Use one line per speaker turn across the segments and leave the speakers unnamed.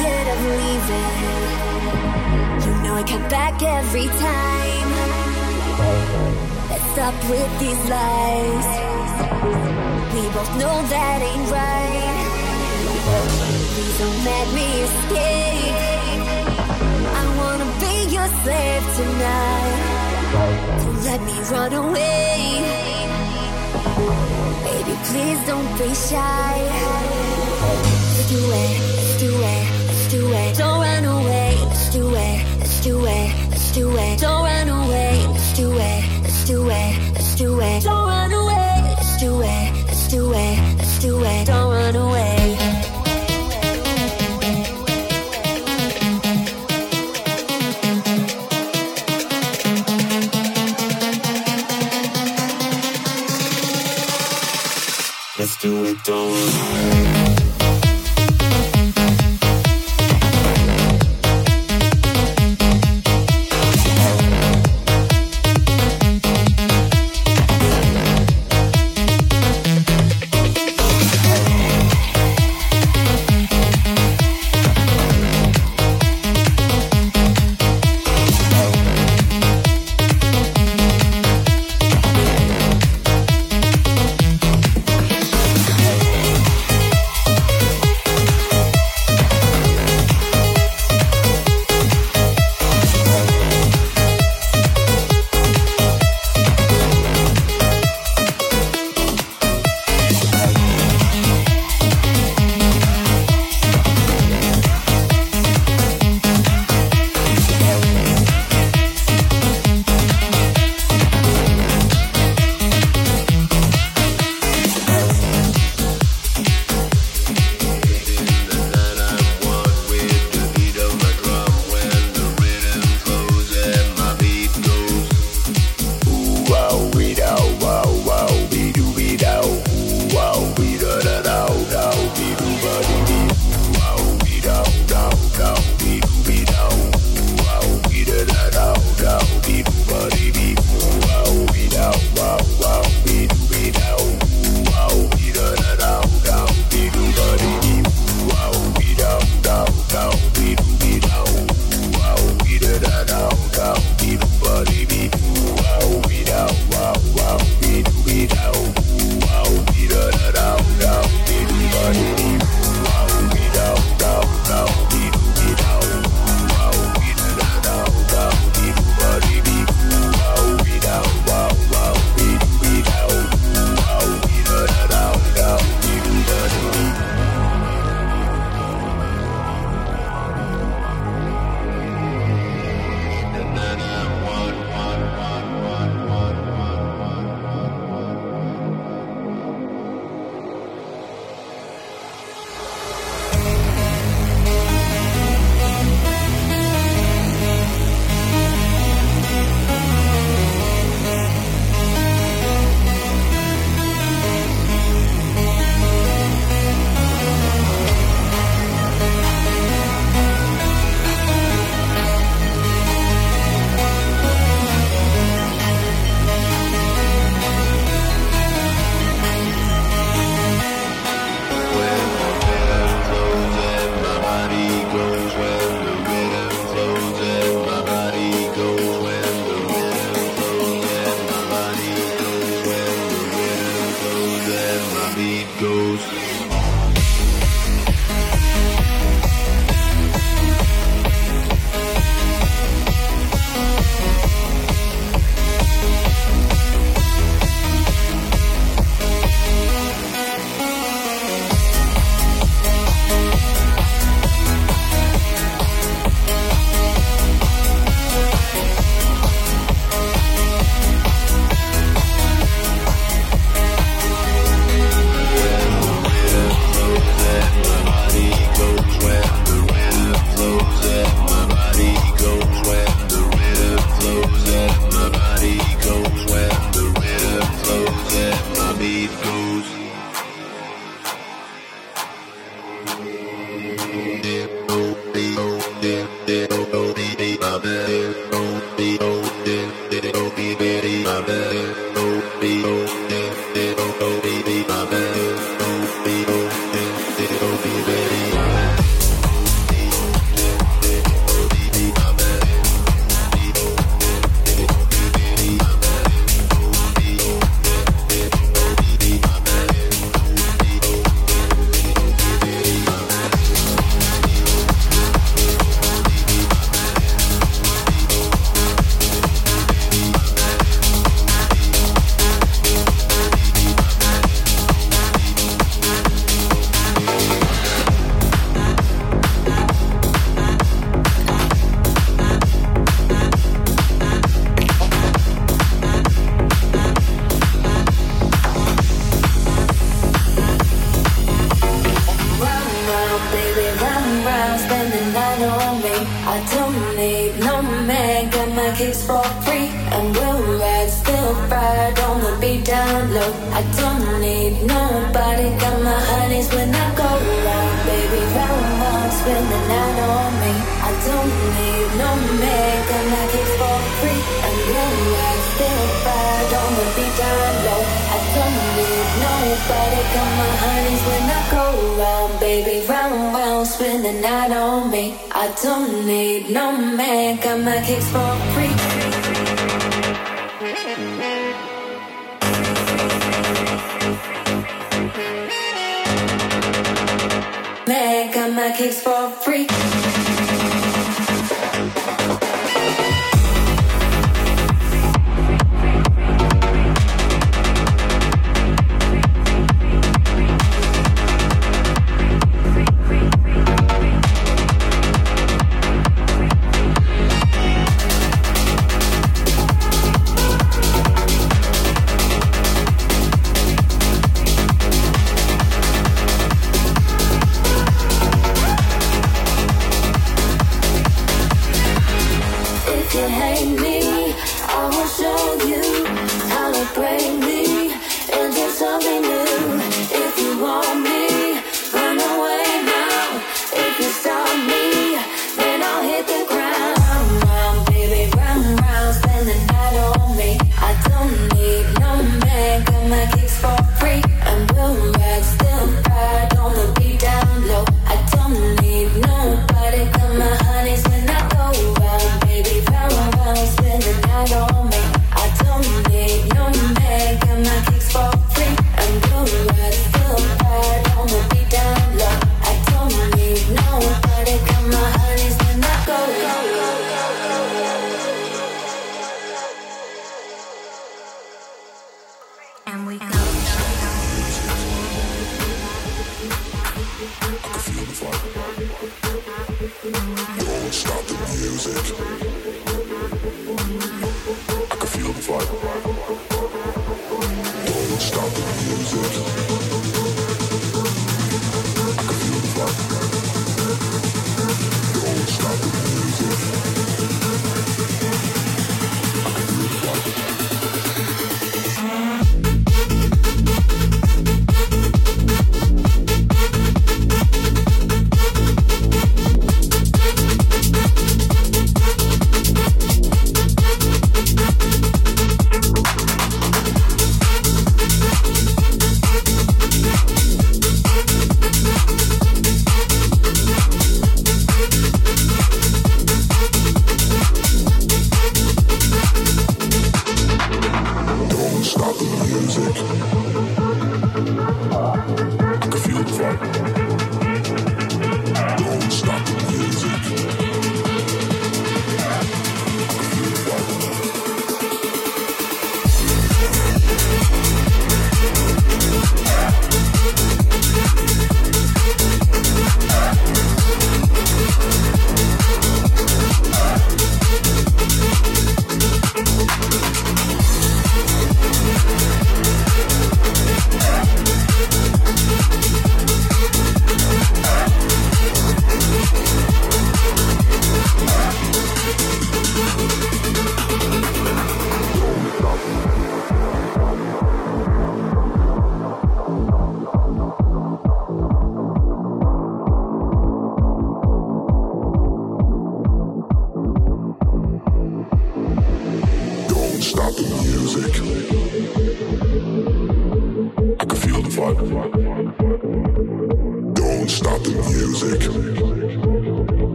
tired of leaving. You know I come back every time. Let's stop with these lies. We both know that ain't right. Please don't let me escape. I wanna be your slave tonight. Don't let me run away. Baby, please don't be shy. Let's do it, let's do it do it. Don't run away. Let's do it. Let's do it. Let's do it. Don't run away. Let's do it. Let's do it. Let's do it. Don't run away. Let's do it. Let's do it. Let's do it. Don't run away.
Let's do it, don't. spend the
night on me. I don't need no man, got my kicks for free. Man, got my
kicks for free.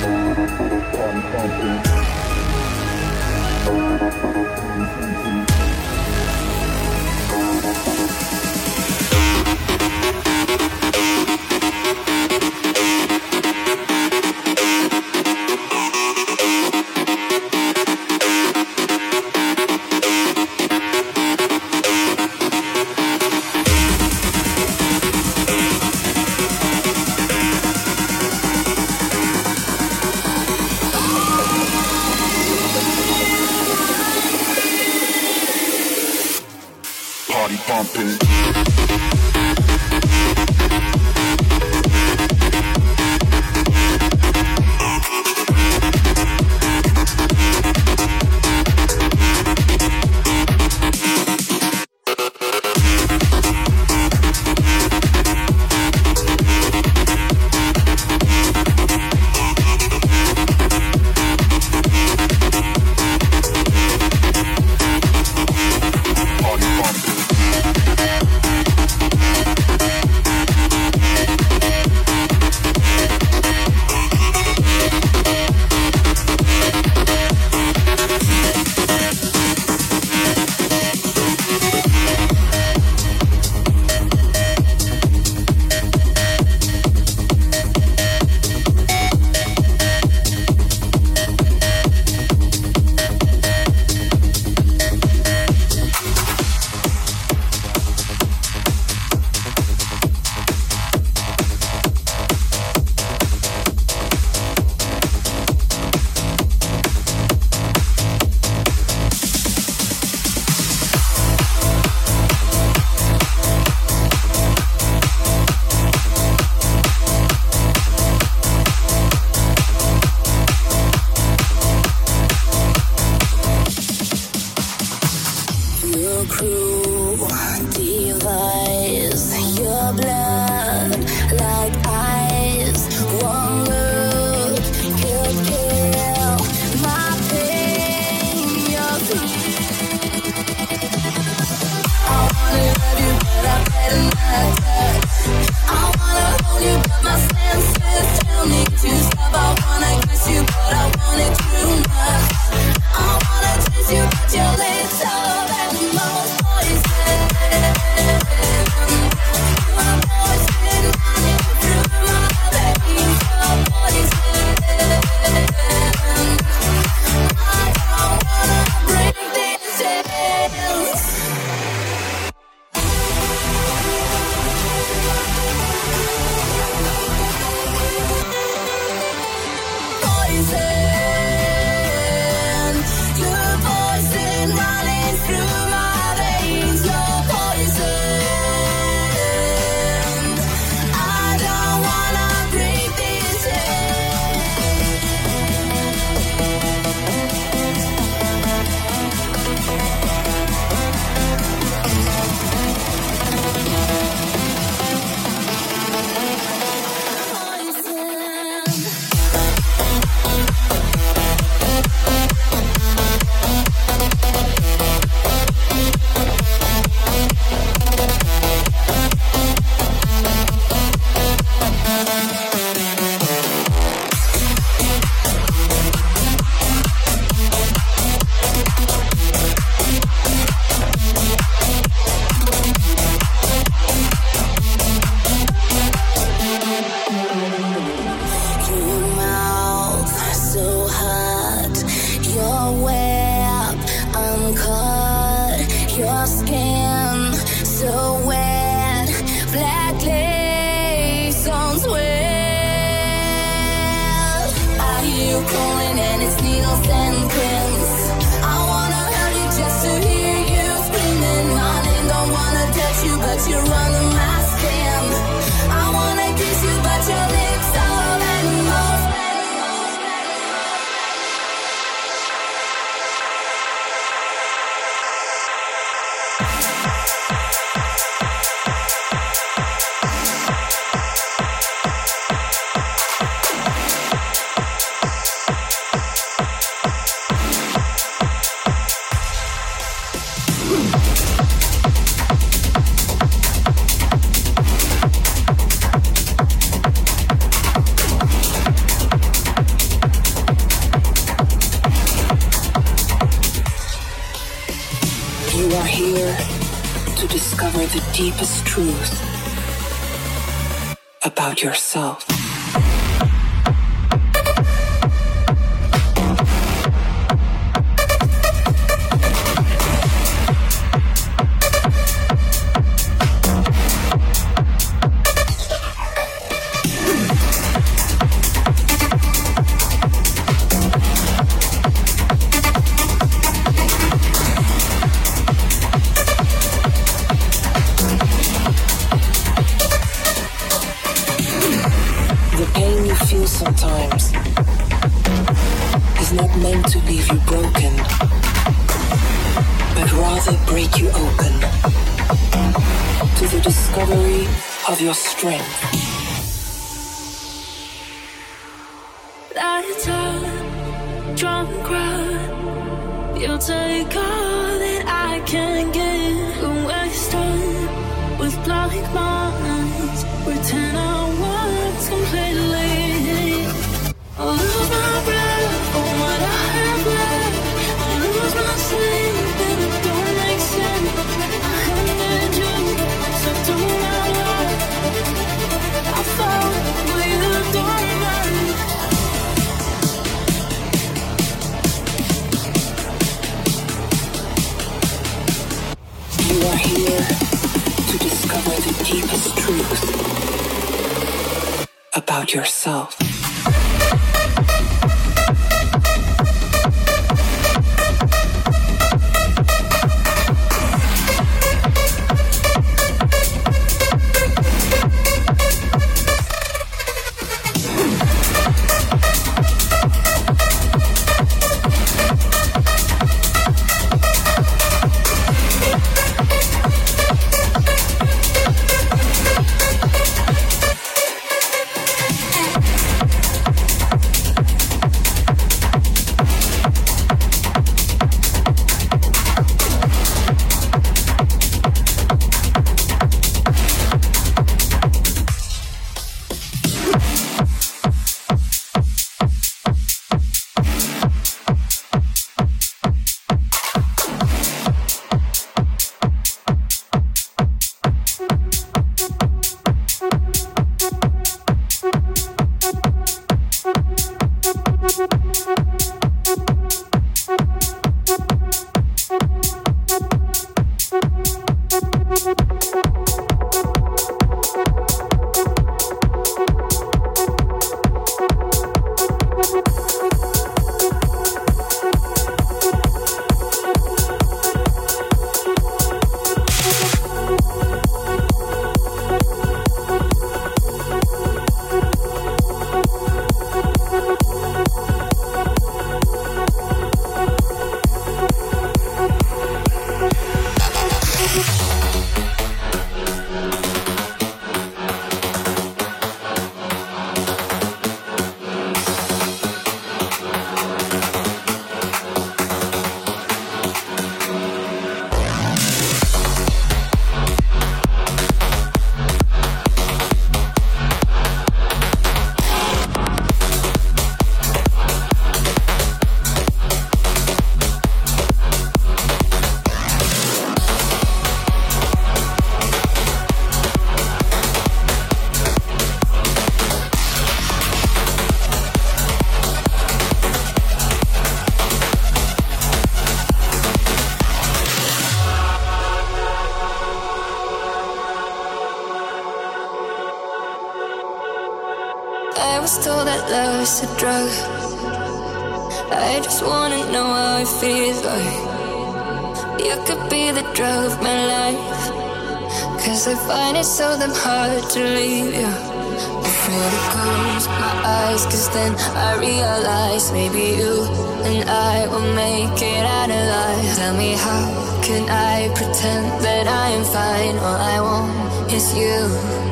Party pumping. your strength. truth about yourself.
drug. I just wanna know how it feels like. You could be the drug of my life. Cause I find it so damn hard to leave you. Before I close my eyes, cause then I realize maybe you and I will make it out alive. Tell me how can I pretend that I am fine? All I want is you.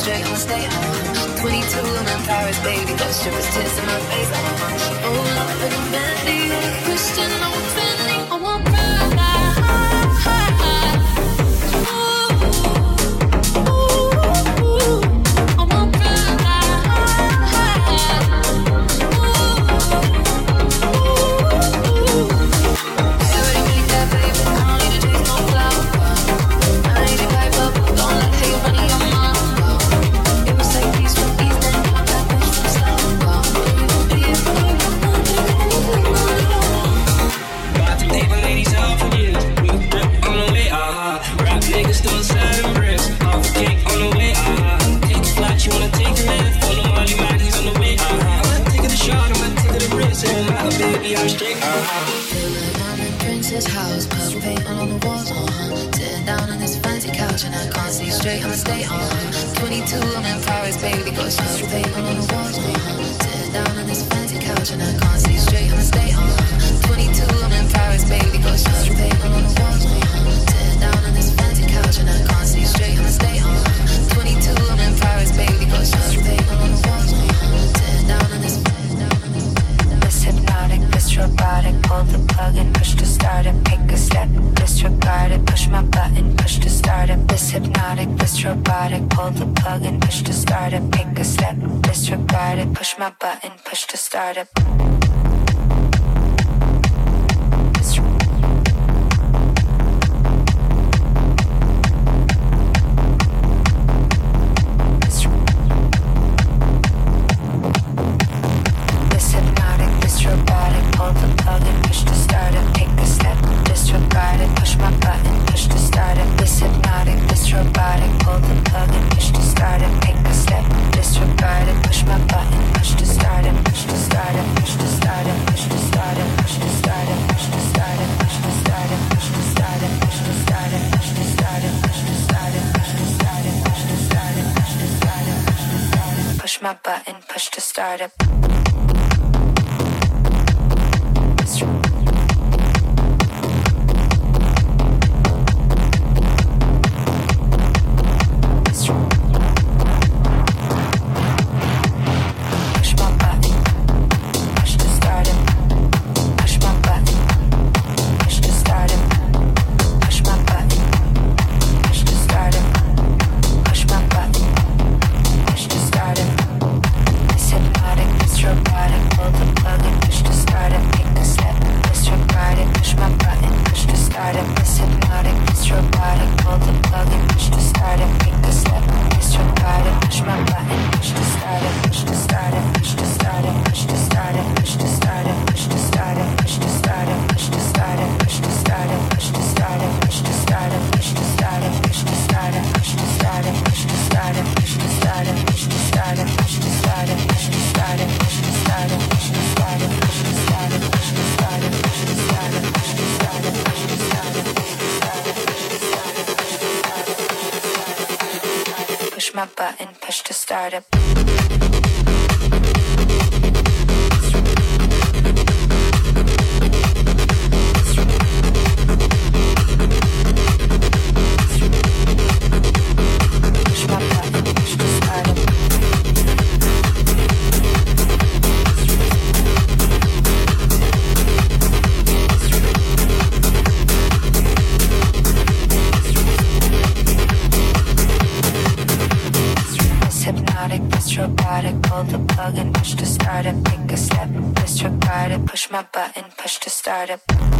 straight
on, stay on. 22 in Paris, baby, that strippers tears in my face. Oh, Lord, but I'm a Christian, this house, purple paint all on the walls, uh-huh. Sitting down on this fancy couch and I can't see straight, I'ma stay, uh-huh. 22, I'm in Paris, baby, got purple paint all on the walls, uh-huh. Sitting down on this fancy couch and I can't see straight, I'ma stay, uh-huh. 22, I'm in Paris, baby, got purple paint all on the walls, uh-huh. Sitting down on this fancy couch and I can't see straight, I'ma stay, uh-huh. 22, I'm in Paris, baby, got purple paint all on the walls, uh-huh. Sitting down on
disregard it. Pull the plug and push to start it. Pick a step, disregard it. Push my button, push to start it. This hypnotic, this robotic. Pull the plug and push to start it. Pick a step, disregard it. Push my button, push to start it.
startup.